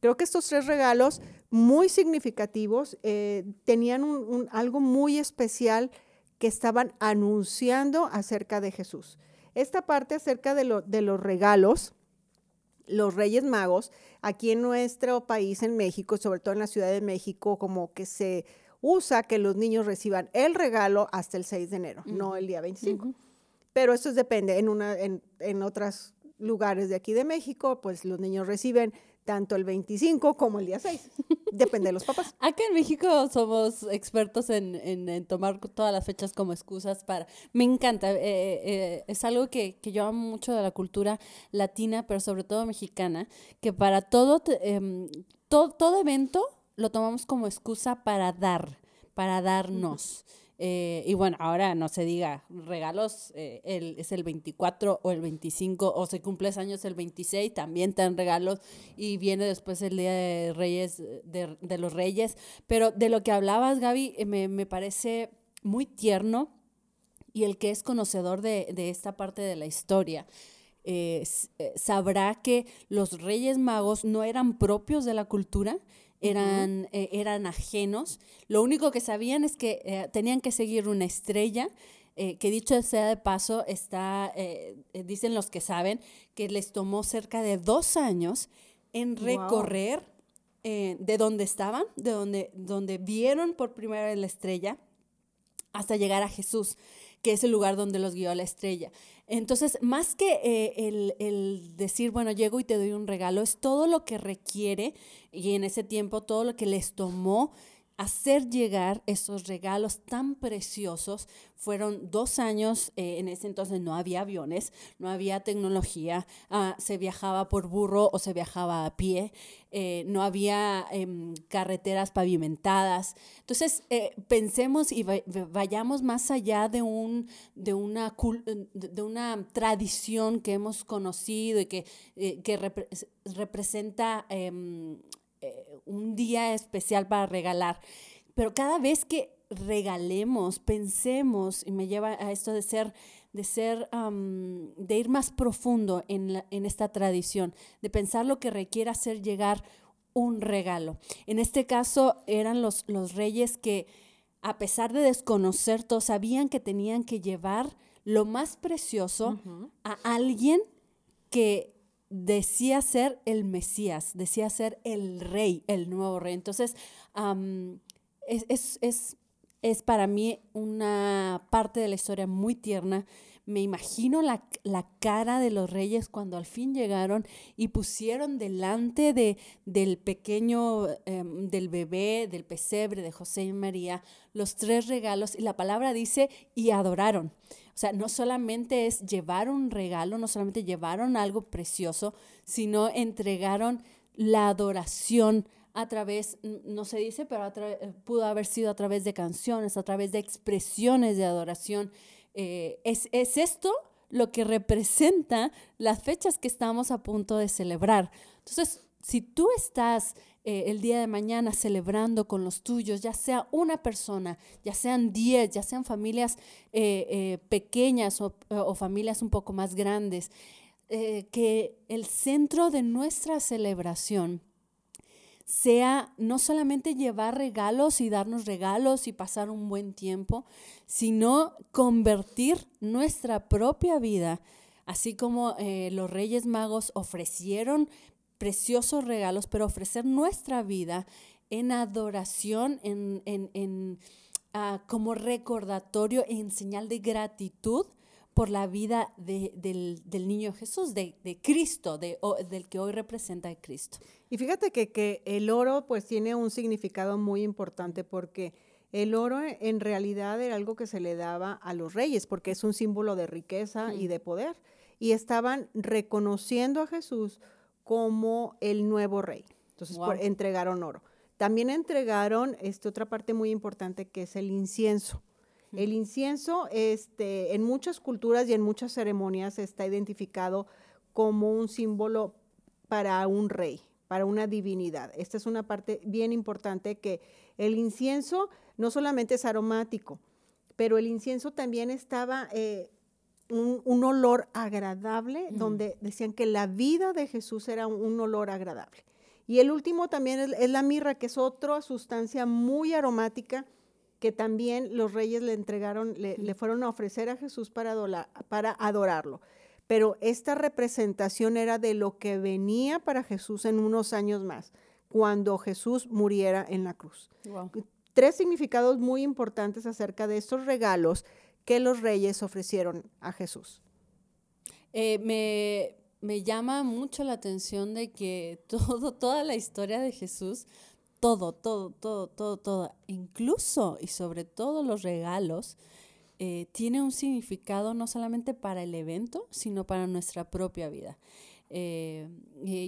Creo que estos tres regalos muy significativos eh, tenían algo muy especial que estaban anunciando acerca de Jesús. Esta parte acerca de, de los regalos, los Reyes Magos, aquí en nuestro país, en México, sobre todo en la Ciudad de México, como que se usa que los niños reciban el regalo hasta el 6 de enero, no el día 25. Pero esto depende. En, una, en, en otros lugares de aquí de México, pues los niños reciben tanto el 25 como el día 6. Depende de los papás. [laughs] Acá en México somos expertos en, en, tomar todas las fechas como excusas para... Me encanta, eh, eh, es algo que, que, yo amo mucho de la cultura latina, pero sobre todo mexicana, que para todo, eh, todo, todo evento lo tomamos como excusa para dar, para darnos. [laughs] Eh, y bueno, ahora no se diga regalos, eh, el, es el 24 o el 25, o si cumples años el 26, también te dan regalos y viene después el Día de Reyes, de, de los Reyes. Pero de lo que hablabas, Gaby, eh, me, me, parece muy tierno y el que es conocedor de, de esta parte de la historia. sabrá que los reyes magos no eran propios de la cultura, eran, eh, eran ajenos. Lo único que sabían es que eh, tenían que seguir una estrella. Eh, que dicho sea de paso, está, dicen los que saben, que les tomó cerca de dos años en recorrer de donde estaban, de donde, donde vieron por primera vez la estrella, hasta llegar a Jesús, que es el lugar donde los guió la estrella. Entonces, más que eh, el, decir, bueno, llego y te doy un regalo, es todo lo que requiere y en ese tiempo todo lo que les tomó hacer llegar esos regalos tan preciosos. Fueron dos años, eh, en ese entonces no había aviones, no había tecnología, ah, se viajaba por burro o se viajaba a pie, eh, no había em, carreteras pavimentadas. Entonces, eh, pensemos y vayamos más allá de, un, de, una, de una tradición que hemos conocido y que, que representa em, eh, un día especial para regalar. Pero cada vez que regalemos, pensemos, y me lleva a esto de ser, de ser, de ir más profundo en, en esta tradición, de pensar lo que requiere hacer llegar un regalo. En este caso eran los, los reyes que, a pesar de desconocer todo, sabían que tenían que llevar lo más precioso a alguien que decía ser el Mesías, decía ser el rey, el nuevo rey. Entonces, es, es, es, para mí una parte de la historia muy tierna. Me imagino la, la, cara de los reyes cuando al fin llegaron y pusieron delante de, del pequeño, em, del bebé, del pesebre de José y María, los tres regalos y la palabra dice y adoraron. O sea, no solamente es llevar un regalo, no solamente llevaron algo precioso, sino entregaron la adoración a través, no se dice, pero eh, pudo haber sido a través de canciones, a través de expresiones de adoración. Eh, es, es esto lo que representa las fechas que estamos a punto de celebrar. Entonces, si tú estás eh, el día de mañana celebrando con los tuyos, ya sea una persona, ya sean diez, ya sean familias eh, eh, pequeñas o, o, familias un poco más grandes, que el centro de nuestra celebración sea no solamente llevar regalos y darnos regalos y pasar un buen tiempo, sino convertir nuestra propia vida, así como los Reyes Magos ofrecieron preciosos regalos, pero ofrecer nuestra vida en adoración, en, en, ah, como recordatorio, en señal de gratitud por la vida del, niño Jesús, de, Cristo, de, del que hoy representa a Cristo. Y fíjate que, que, el oro pues tiene un significado muy importante porque el oro en realidad era algo que se le daba a los reyes porque es un símbolo de riqueza y de poder. Y estaban reconociendo a Jesús como el nuevo rey. Entonces entregaron oro. También entregaron este, otra parte muy importante que es el incienso. El incienso este, en muchas culturas y en muchas ceremonias está identificado como un símbolo para un rey, para una divinidad. Esta es una parte bien importante que el incienso no solamente es aromático, pero el incienso también estaba eh, un, olor agradable, donde decían que la vida de Jesús era un, olor agradable. Y el último también es, la mirra, que es otra sustancia muy aromática que también los reyes le entregaron, le, fueron a ofrecer a Jesús para, para adorarlo. Pero esta representación era de lo que venía para Jesús en unos años más, cuando Jesús muriera en la cruz. Tres significados muy importantes acerca de estos regalos que los reyes ofrecieron a Jesús. Eh, me, me, llama mucho la atención de que [laughs] todo, toda la historia de Jesús, todo, todo, todo, todo, todo, incluso y sobre todo los regalos, eh, tiene un significado no solamente para el evento, sino para nuestra propia vida. Eh,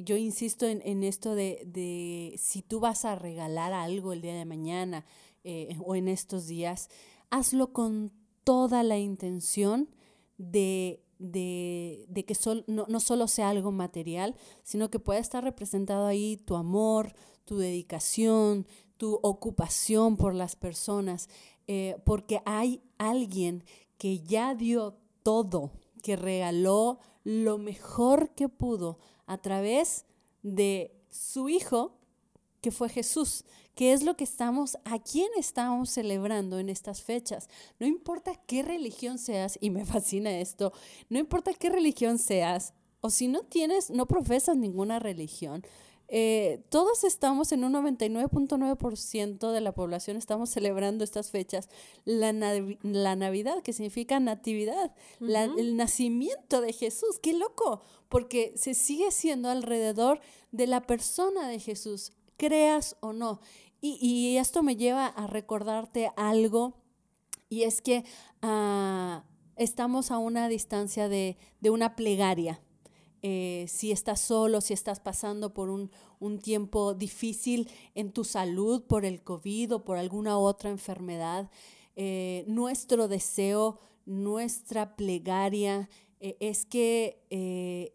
yo insisto en, esto de, de, si tú vas a regalar algo el día de mañana o en estos días, hazlo con toda la intención de, que no, no, solo sea algo material, sino que pueda estar representado ahí tu amor, tu dedicación, tu ocupación por las personas, eh, porque hay alguien que ya dio todo, que regaló lo mejor que pudo a través de su Hijo, que fue Jesús, ¿Qué es lo que estamos, a quién estamos celebrando en estas fechas? No importa qué religión seas, y me [laughs] fascina esto, no importa qué religión seas, o si no tienes, no profesas ninguna religión, eh, todos estamos en un 99.9% de la población estamos celebrando estas fechas. La, la Navidad, que significa natividad, el nacimiento de Jesús. ¡Qué loco! Porque se sigue siendo alrededor de la persona de Jesús, creas o no. Y, esto me lleva a recordarte algo, y es que ah, estamos a una distancia de, una plegaria. Eh, si estás solo, si estás pasando por un, tiempo difícil en tu salud, por el COVID o por alguna otra enfermedad, eh, nuestro deseo, nuestra plegaria eh, es que e,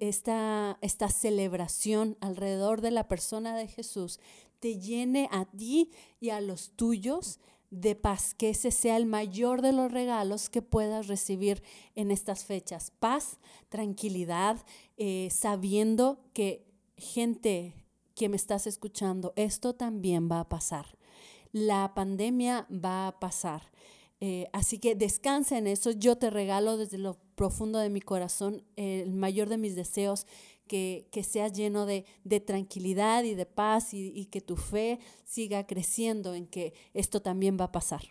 esta, esta celebración alrededor de la persona de Jesús te llene a ti y a los tuyos de paz, que ese sea el mayor de los regalos que puedas recibir en estas fechas. Paz, tranquilidad, eh, sabiendo que gente que me estás escuchando, esto también va a pasar. La pandemia va a pasar. Eh, así que descansa en eso. Yo te regalo desde lo profundo de mi corazón el mayor de mis deseos que, que seas lleno de, de, tranquilidad y de paz y, y que tu fe siga creciendo en que esto también va a pasar.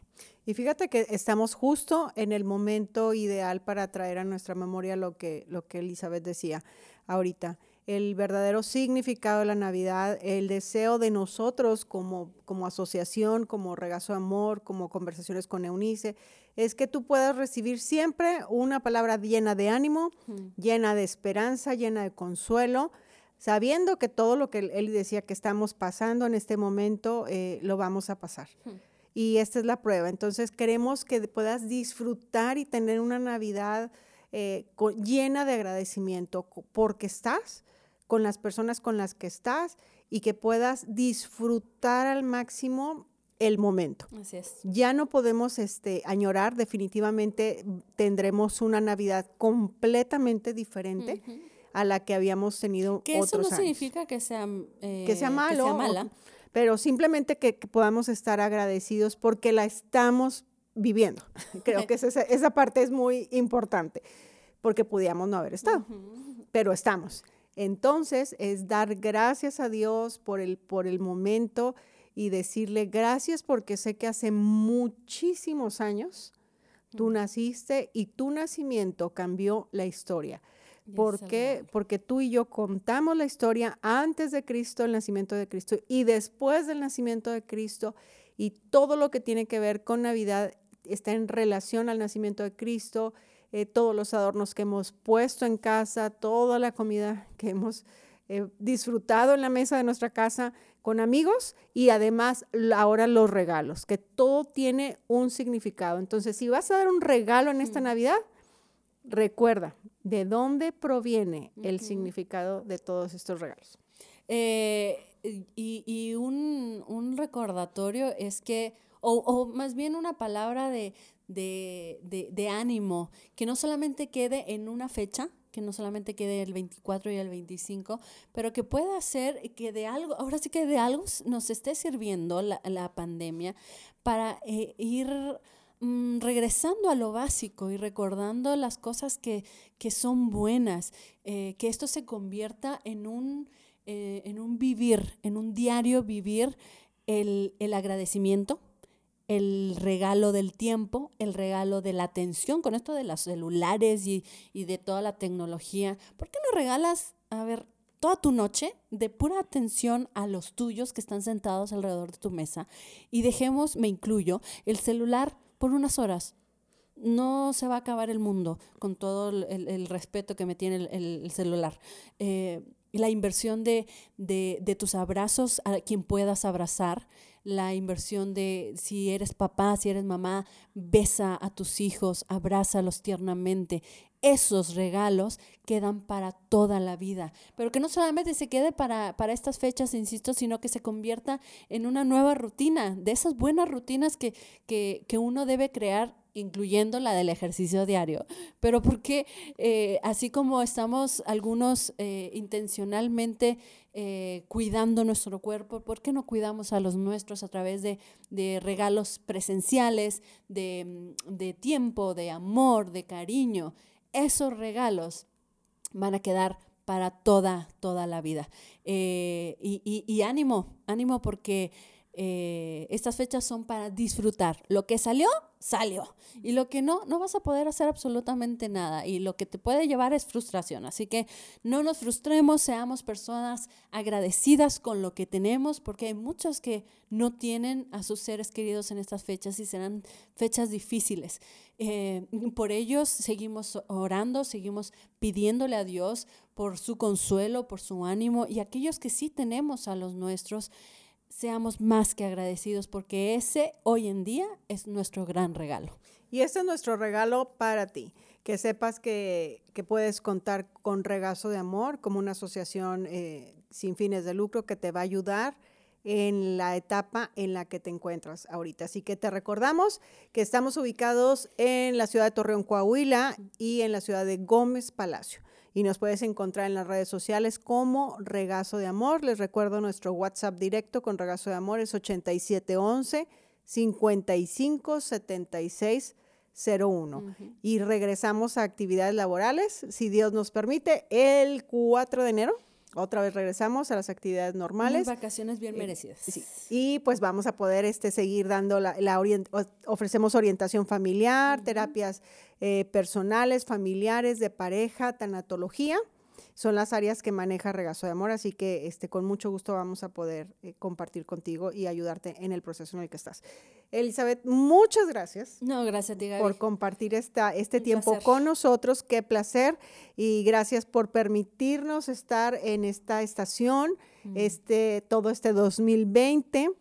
Y fíjate que estamos justo en el momento ideal para traer a nuestra memoria lo que, lo que Elizabeth decía ahorita el verdadero significado de la Navidad, el deseo de nosotros como, como asociación, como regazo de amor, como conversaciones con Eunice, es que tú puedas recibir siempre una palabra llena de ánimo, llena de esperanza, llena de consuelo, sabiendo que todo lo que él decía que estamos pasando en este momento, eh, lo vamos a pasar. Y esta es la prueba. Entonces queremos que puedas disfrutar y tener una Navidad eh, llena de agradecimiento porque estás con las personas con las que estás y que puedas disfrutar al máximo el momento. Así es. Ya no podemos este, añorar, definitivamente tendremos una Navidad completamente diferente. a la que habíamos tenido que otros eso no significa que sea, eh, que sea malo, que sea mala. pero simplemente que, podamos estar agradecidos porque la estamos viviendo. [laughs] Creo que esa, esa, parte es muy importante, porque podíamos no haber estado, pero estamos. Entonces es dar gracias a Dios por el, por el momento y decirle gracias porque sé que hace muchísimos años tú naciste y tu nacimiento cambió la historia. ¿Por qué? Porque tú y yo contamos la historia antes de Cristo, el nacimiento de Cristo, y después del nacimiento de Cristo, y todo lo que tiene que ver con Navidad está en relación al nacimiento de Cristo eh, todos los adornos que hemos puesto en casa, toda la comida que hemos eh, disfrutado en la mesa de nuestra casa con amigos y además ahora los regalos, que todo tiene un significado. Entonces, si vas a dar un regalo en esta Navidad, recuerda de dónde proviene el significado de todos estos regalos. Eh, y, un, recordatorio es que, o más bien una palabra de, de, ánimo, que no solamente quede en una fecha, que no solamente quede el 24 y el 25, pero que pueda ser que de algo, ahora sí que de algo nos esté sirviendo la, pandemia para eh, ir mm, regresando a lo básico y recordando las cosas que, son buenas, eh, que esto se convierta en un, eh, en un vivir, en un diario vivir el, el agradecimiento, el regalo del tiempo, el regalo de la atención, con esto de los celulares y, de toda la tecnología. ¿Por qué no regalas, a ver, toda tu noche de pura atención a los tuyos que están sentados alrededor de tu mesa y dejemos, me incluyo, el celular por unas horas? No se va a acabar el mundo con todo el, respeto que me tiene el, celular. Eh, la inversión de, de, tus abrazos a quien puedas abrazar, la inversión de si eres papá, si eres mamá, besa a tus hijos, abrázalos tiernamente. Esos regalos quedan para toda la vida, pero que no solamente se quede para, para estas fechas, insisto, sino que se convierta en una nueva rutina, de esas buenas rutinas que, que, que uno debe crear incluyendo la del ejercicio diario, pero porque eh, así como estamos algunos eh, intencionalmente eh, cuidando nuestro cuerpo, ¿por qué no cuidamos a los nuestros a través de, regalos presenciales, de, tiempo, de amor, de cariño? Esos regalos van a quedar para toda, toda la vida. y, y, ánimo, ánimo porque estas fechas son para disfrutar. Lo que salió, salió. Y lo que no, no vas a poder hacer absolutamente nada. Y lo que te puede llevar es frustración. Así que no nos frustremos, seamos personas agradecidas con lo que tenemos, porque hay muchos que no tienen a sus seres queridos en estas fechas y serán fechas difíciles. Eh, por ellos seguimos orando, seguimos pidiéndole a Dios por su consuelo, por su ánimo. Y aquellos que sí tenemos a los nuestros, seamos más que agradecidos porque ese hoy en día es nuestro gran regalo. Y ese es nuestro regalo para ti, que sepas que, puedes contar con Regazo de Amor como una asociación eh, sin fines de lucro que te va a ayudar en la etapa en la que te encuentras ahorita. Así que te recordamos que estamos ubicados en la ciudad de Torreón, Coahuila y en la ciudad de Gómez Palacio y nos puedes encontrar en las redes sociales como Regazo de Amor. Les recuerdo nuestro WhatsApp directo con Regazo de Amor es 8711 55 76 01. Y regresamos a actividades laborales, si Dios nos permite, el 4 de enero. Otra vez regresamos a las actividades normales. Unas vacaciones bien Eh, merecidas. Sí. Y pues vamos a poder este, seguir dando la, la orient- ofrecemos orientación familiar, terapias eh, personales, familiares, de pareja, tanatología. Son las áreas que maneja Regazo de Amor, así que este, con mucho gusto vamos a poder eh, compartir contigo y ayudarte en el proceso en el que estás. Elizabeth, muchas gracias No, gracias a ti, Gaby. por compartir esta, este Un tiempo placer. con nosotros. Qué placer. Y gracias por permitirnos estar en esta estación, Mm. este, todo este 2020,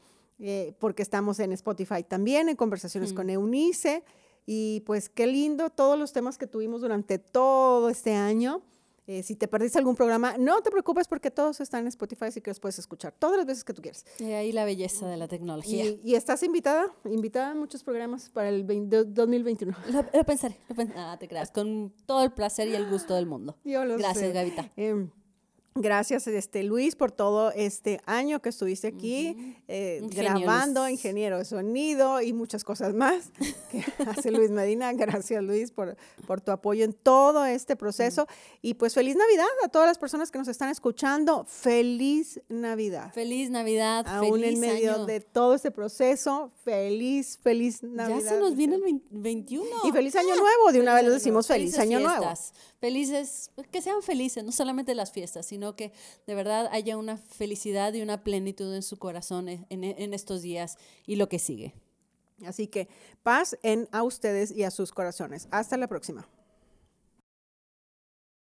eh, porque estamos en Spotify también, en conversaciones Mm. con Eunice. Y pues qué lindo todos los temas que tuvimos durante todo este año. Eh, si te perdiste algún programa, no te preocupes porque todos están en Spotify, así que los puedes escuchar todas las veces que tú quieras. Y ahí la belleza de la tecnología. Y, y estás invitada, invitada a muchos programas para el 20 2021. [laughs] Lo, lo pensaré, lo pen- Ah, te creas, con todo el placer y el gusto del mundo. Yo lo Gracias, sé. Gavita. Em, gracias, este, Luis, por todo este año que estuviste aquí eh, grabando, ingeniero de sonido y muchas cosas más [laughs] que hace Luis Medina. Gracias, Luis, por, por tu apoyo en todo este proceso. Y pues feliz Navidad a todas las personas que nos están escuchando. Feliz Navidad. Feliz Navidad, Aún feliz en medio año. de todo este proceso, feliz, feliz Navidad. Ya se nos viene el 20 21. Y feliz año nuevo. De una vez les decimos feliz año nuevo. Felices, que sean felices, no solamente las fiestas, sino que de verdad haya una felicidad y una plenitud en su corazón en, en- en estos días y lo que sigue. Así que paz en a ustedes y a sus corazones. Hasta la próxima.